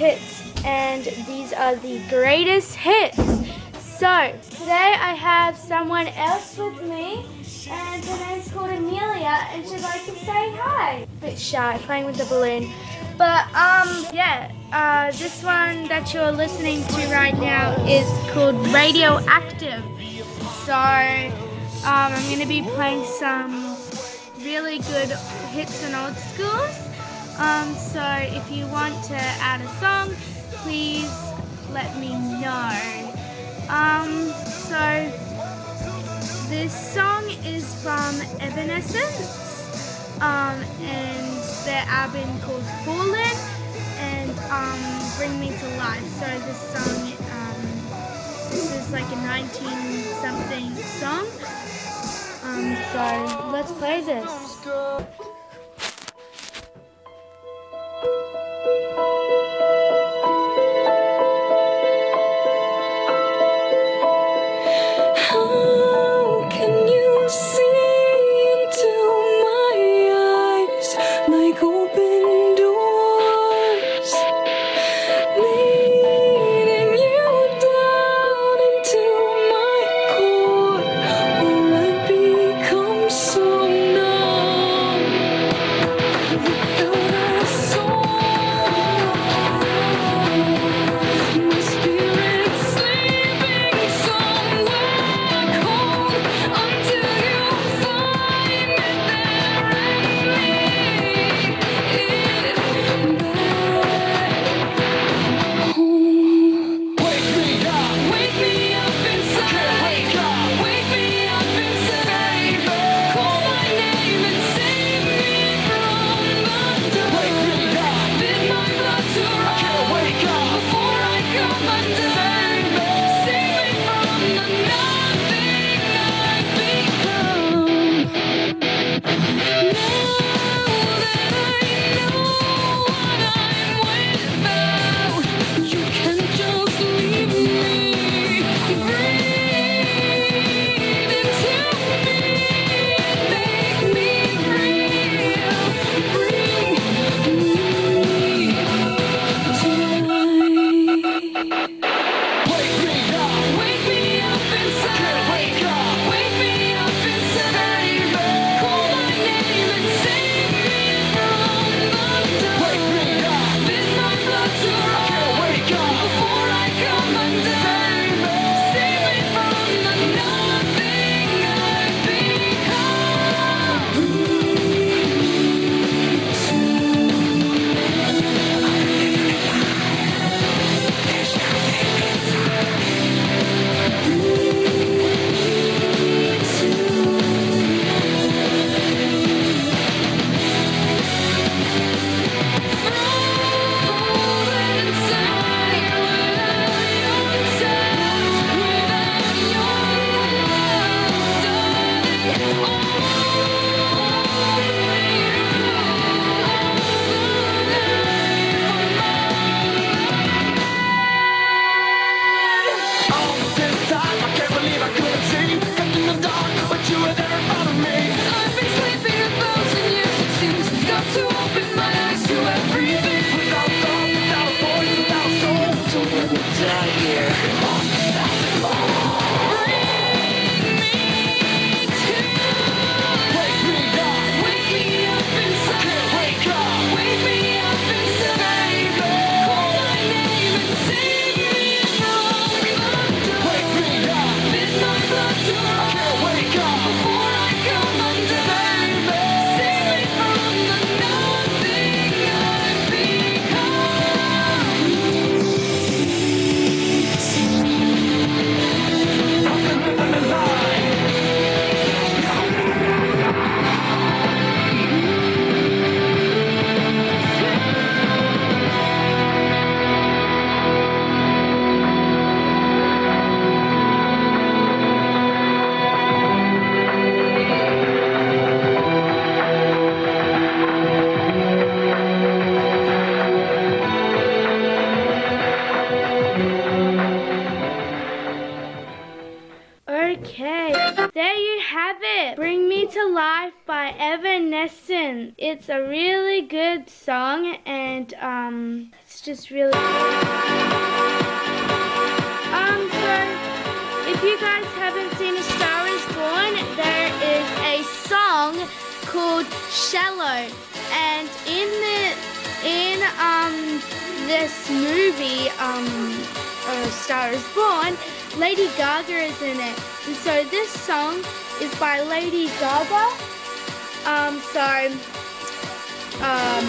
hits, and these are the greatest hits. So, today I have someone else with me, and her name's called Amelia, and she'd like to say hi. A bit shy, playing with the balloon. But, um, yeah, uh, this one that you're listening to right now is called Radioactive. So, um, I'm going to be playing some really good hits and old schools. Um, so if you want to add a song, please let me know. Um, so this song is from Evanescence, um, and their album called Fallen, and um, Bring Me to Life. So this song, um, this is like a 19 something song. Um, so let's play this. called Shallow, and in the in um, this movie um, a Star Is Born, Lady Gaga is in it, and so this song is by Lady Gaga. Um, so um,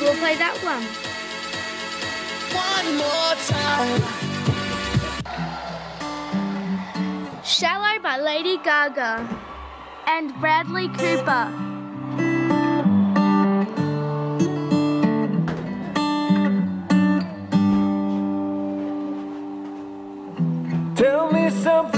we'll play that one. One more time. Shallow by Lady Gaga and Bradley Cooper. Tell me something.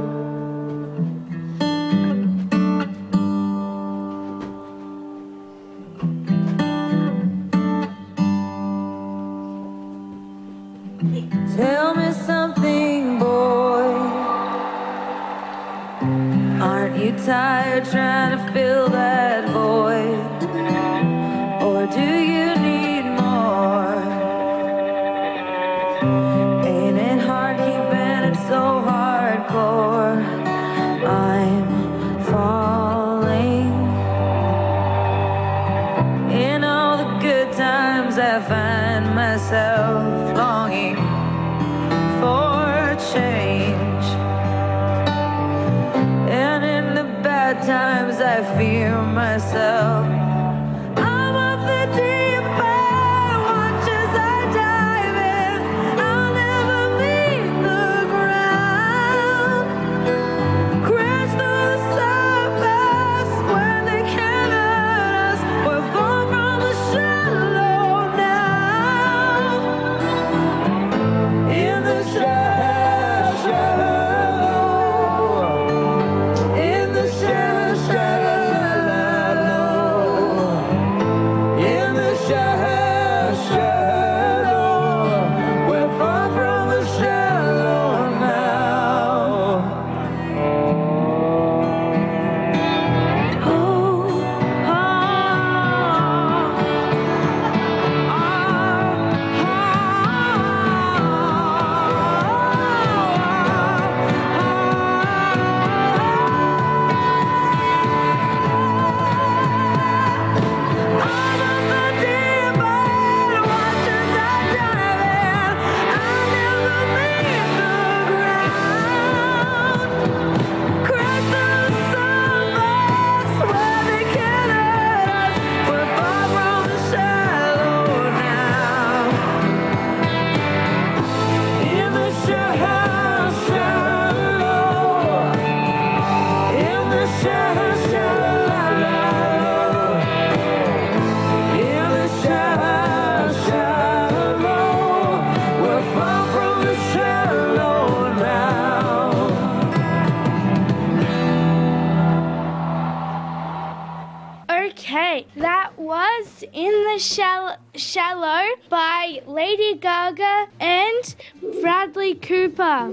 Cooper.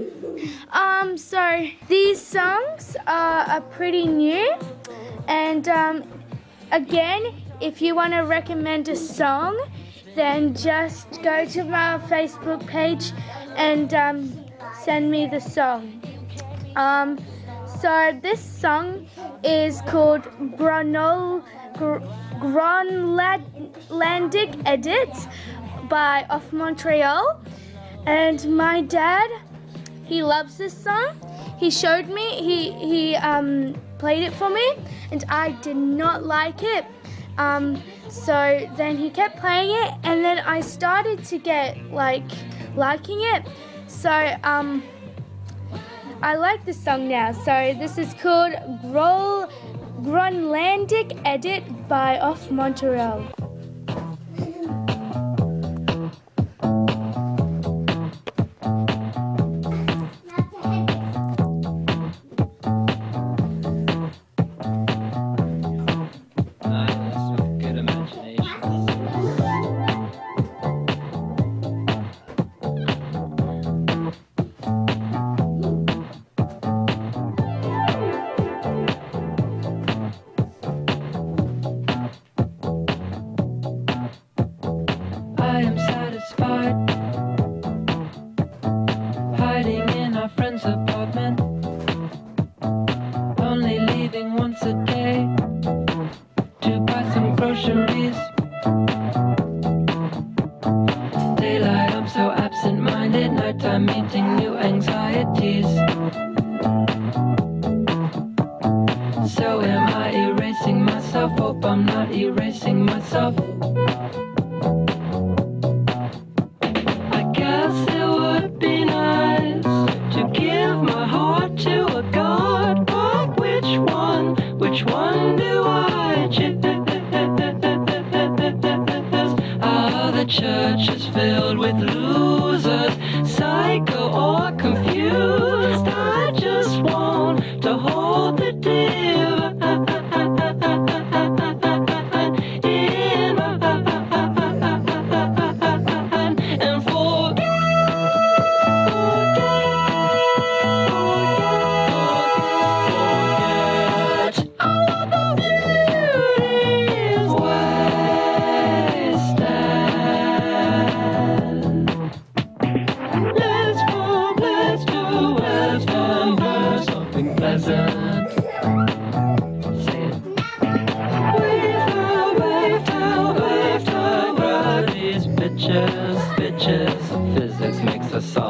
Um, so these songs are, are pretty new, and um, again, if you want to recommend a song, then just go to my Facebook page and um, send me the song. Um, so this song is called Granol Gr- Gronlandic Edit" by Off Montreal. And my dad, he loves this song. He showed me, he, he um, played it for me, and I did not like it. Um, so then he kept playing it, and then I started to get like liking it. So um, I like this song now. So this is called Grol Gronlandic Edit by Off Montreal. bitches, bitches. Physics makes us all.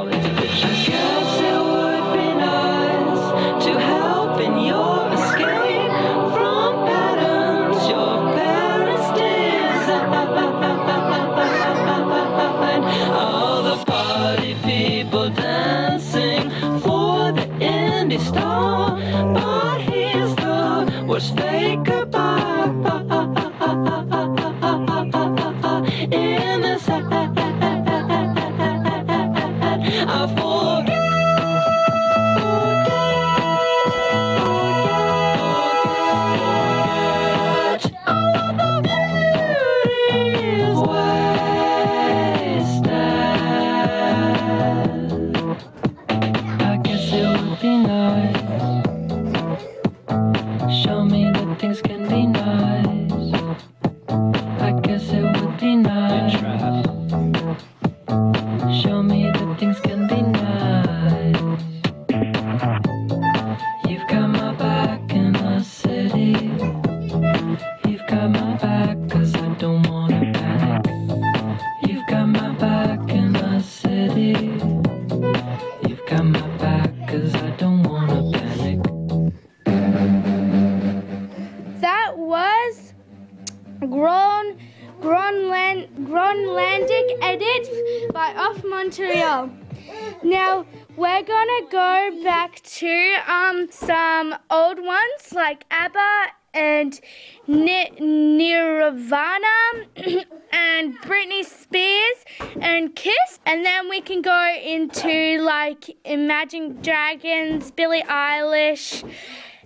And then we can go into like Imagine Dragons, Billie Eilish,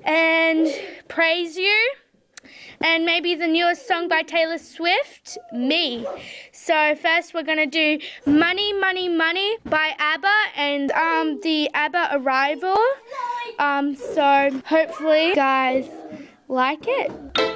and Praise You. And maybe the newest song by Taylor Swift, Me. So first we're gonna do Money, Money, Money by ABBA and um, the ABBA Arrival. Um, so hopefully guys like it.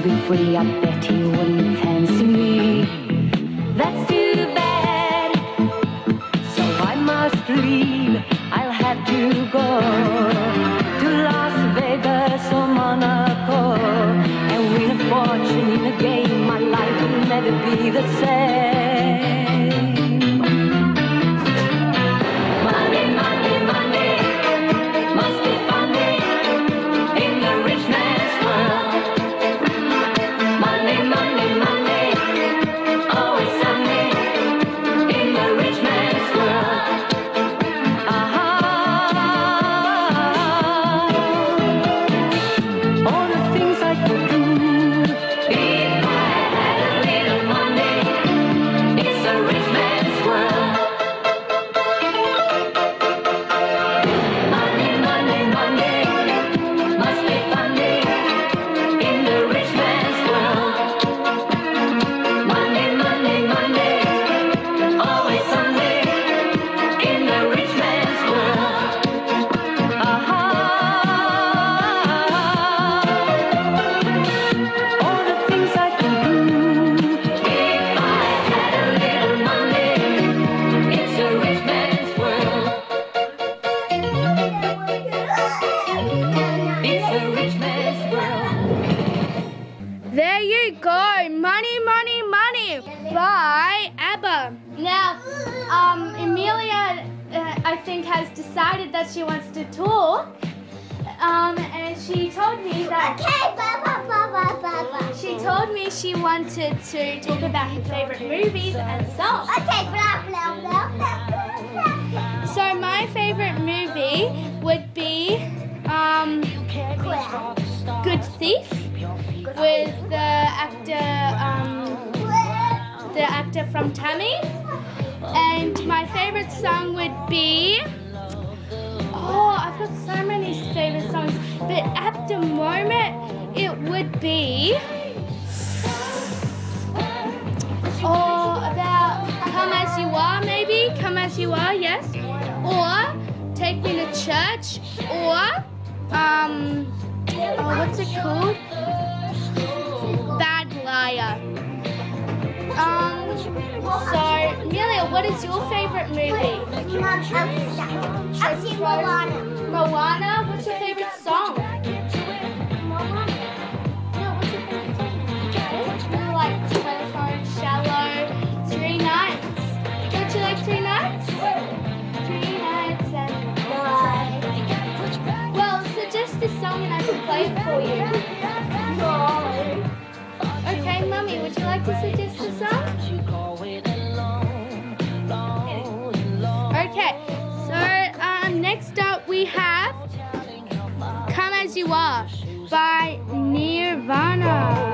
Be free, I bet he wouldn't from Tammy. And my favorite song would be Oh, I've got so many favorite songs, but at the moment it would be Oh, about Come As You Are, maybe? Come As You Are, yes. Or Take Me to Church, or um, oh, what's it called? Bad Liar. So, Amelia, what is your favorite movie? I've seen Moana. Moana? What's your favorite song? Moana? No, what's your favorite song? You like Telephone, Shallow, Three Nights. Don't you like Three Nights? Three Nights and Well, suggest a song and I can play it for you. No. Okay, Mummy, would you like to suggest a song? Next up we have Come As You Are by Nirvana.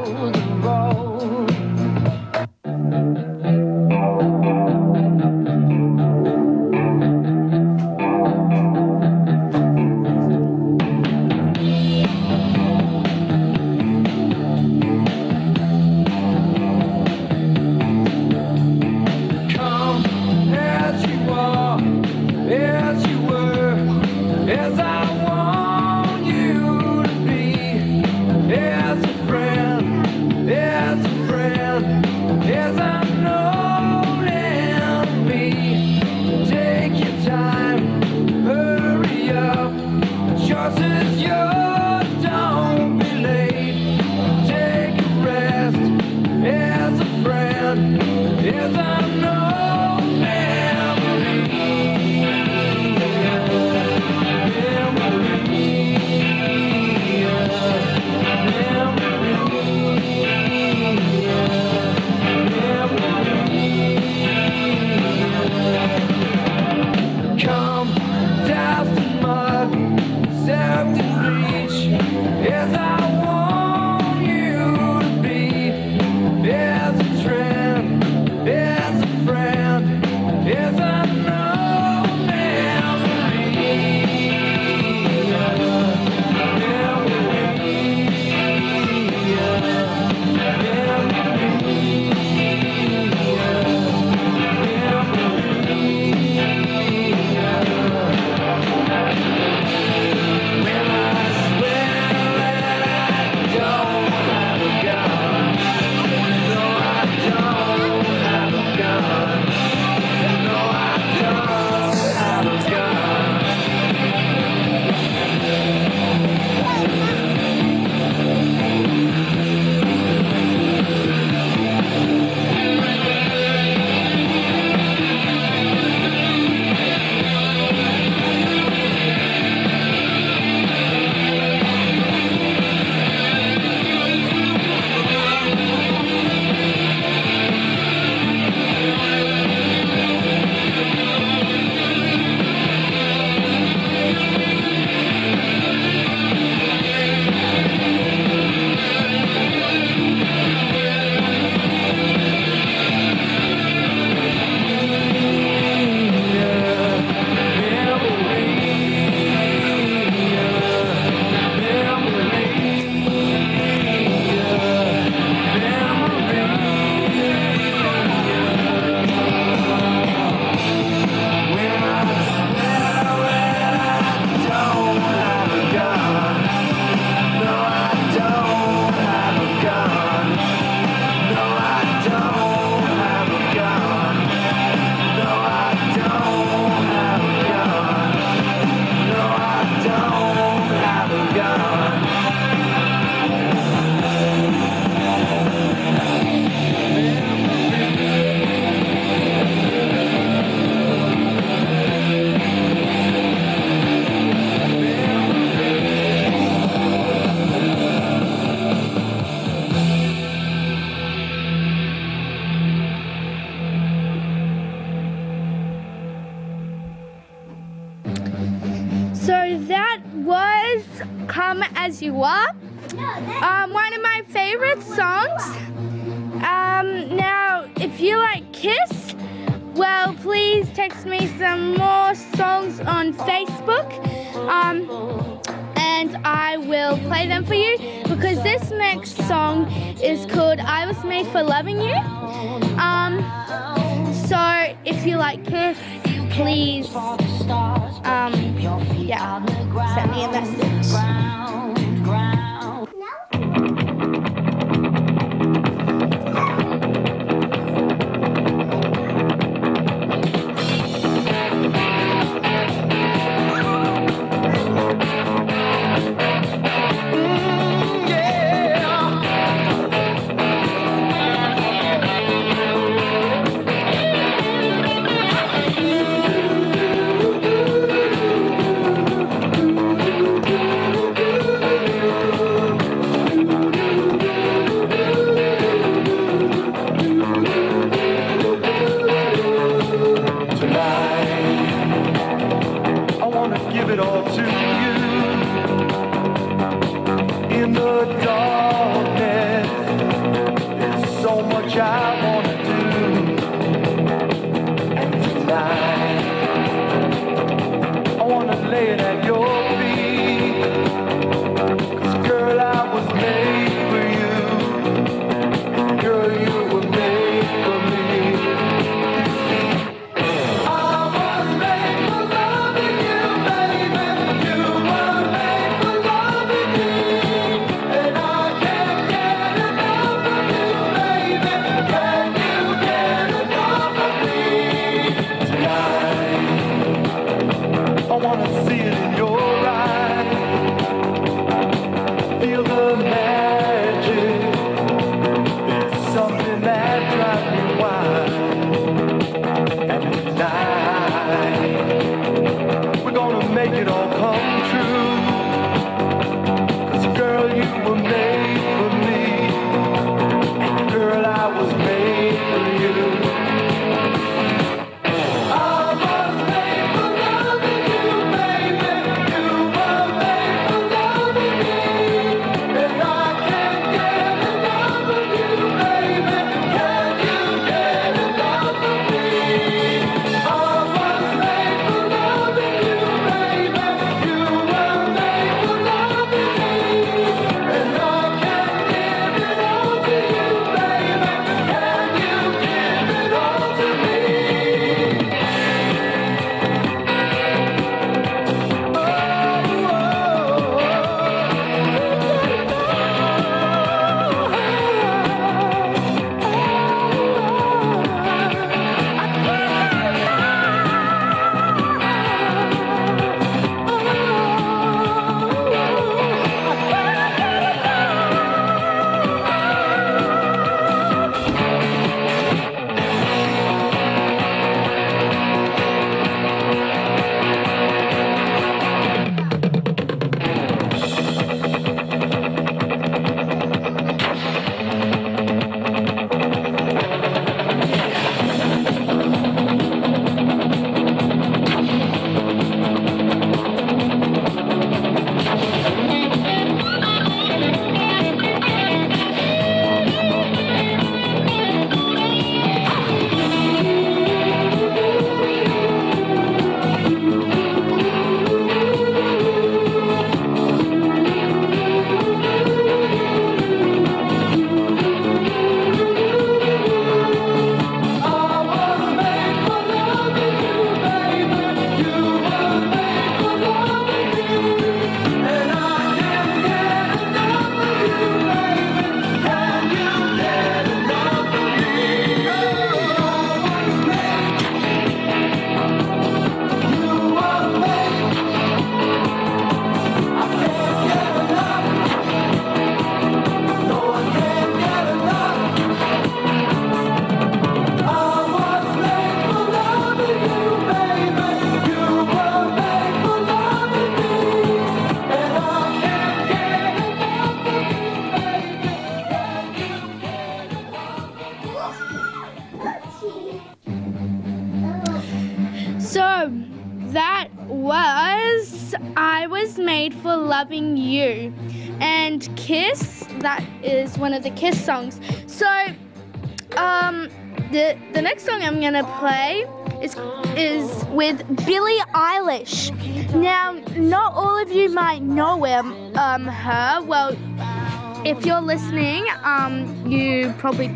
text me some more songs on Facebook. Um, and I will play them for you because this next song is called I Was Made for Loving You. Um, so if you like Kiss, please, um, yeah, send me a message. One of the Kiss songs. So, um, the, the next song I'm gonna play is, is with Billie Eilish. Now, not all of you might know him, um, her. Well, if you're listening, um, you probably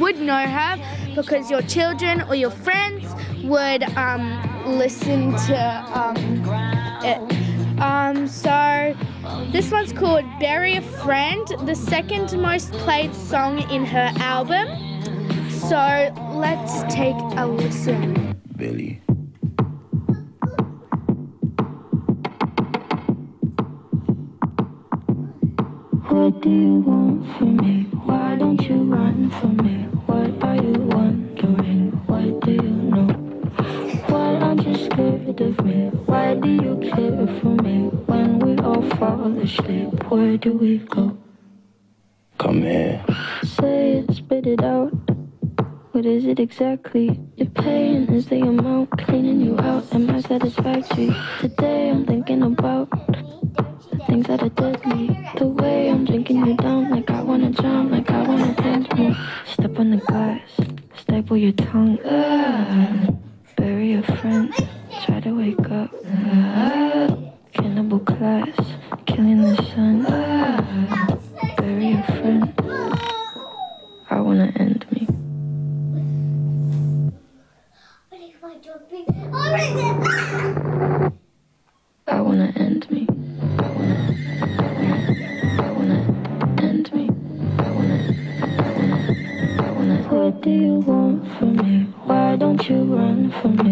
would know her because your children or your friends would um, listen to um, it. Um, so this one's called Bury a Friend, the second most played song in her album. So let's take a listen. Billy. What do you want from me? Why don't you run from me? Where do we go? Come here. Say it, spit it out. What is it exactly? Your pain is the amount cleaning you out. Am I satisfactory? Today I'm thinking about the things that did me. The way I'm drinking you down, like I wanna drown, like I wanna end me. Step on the glass, staple your tongue. Ah, bury a friend, try to wake up. Ah, cannibal class, killing the sun. Bury a friend. I wanna end me. I wanna end me. What do you want from me? Why don't you run from me?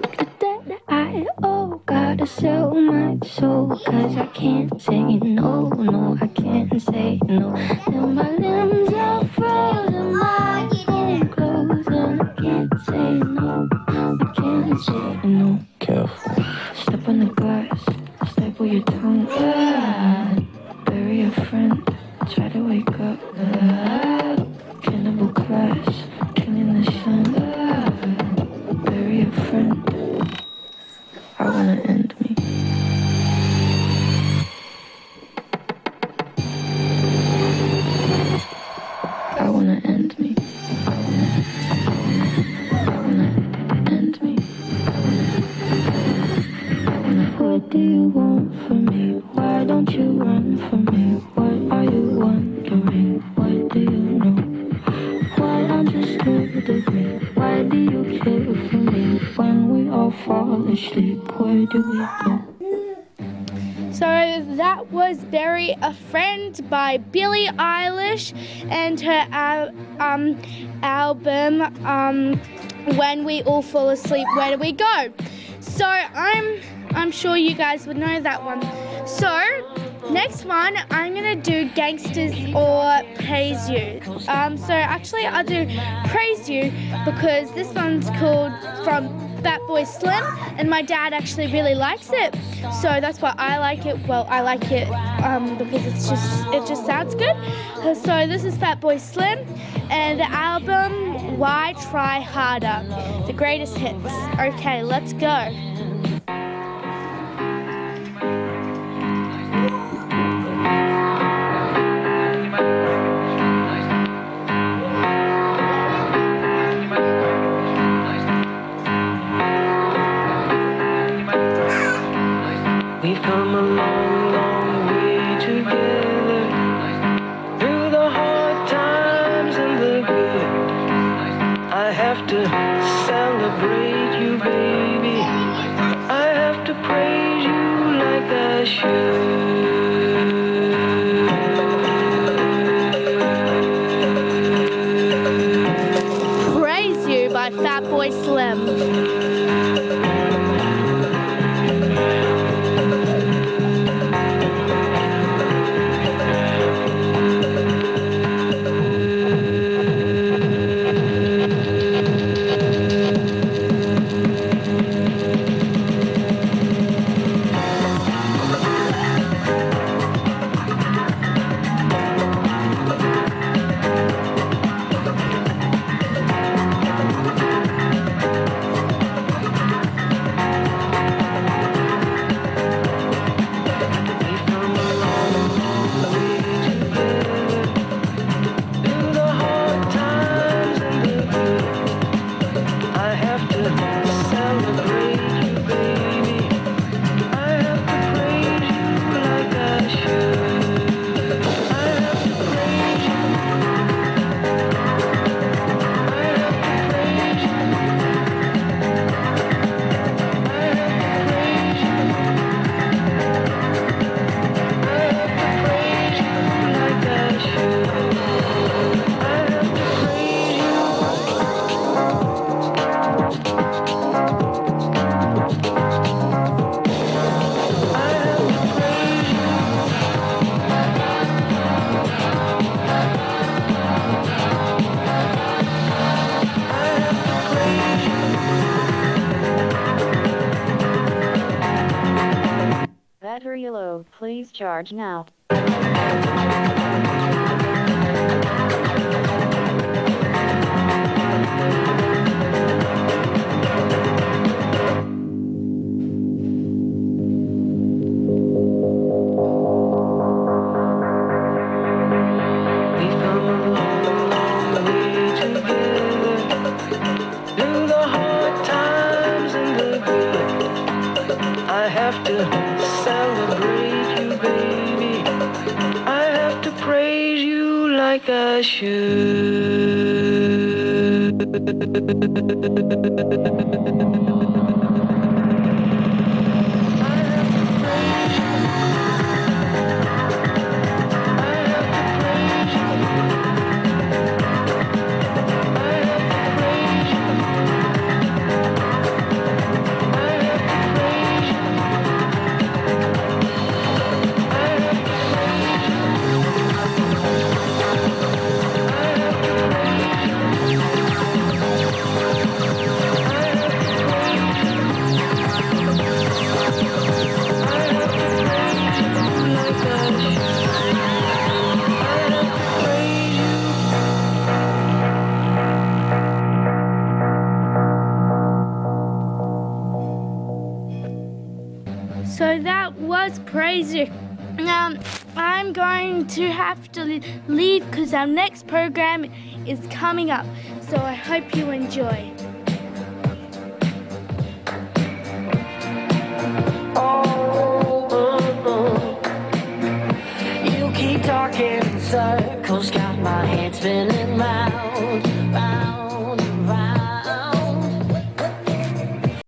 I oh owe, gotta sell my soul. Cause I can't say no, no, I can't say no. And my limbs are frozen, my phone closed, and I can't say no. Asleep, Where Do We Go? So I'm I'm sure you guys would know that one. So next one I'm gonna do Gangsters or Praise You. Um, so actually I'll do Praise You because this one's called from Fatboy Slim, and my dad actually really likes it. So that's why I like it. Well, I like it um, because it's just it just sounds good. So this is Fatboy Slim, and the album Why Try Harder, the greatest hits. Okay, let's go. Charge now. Coming up. So I hope you enjoy.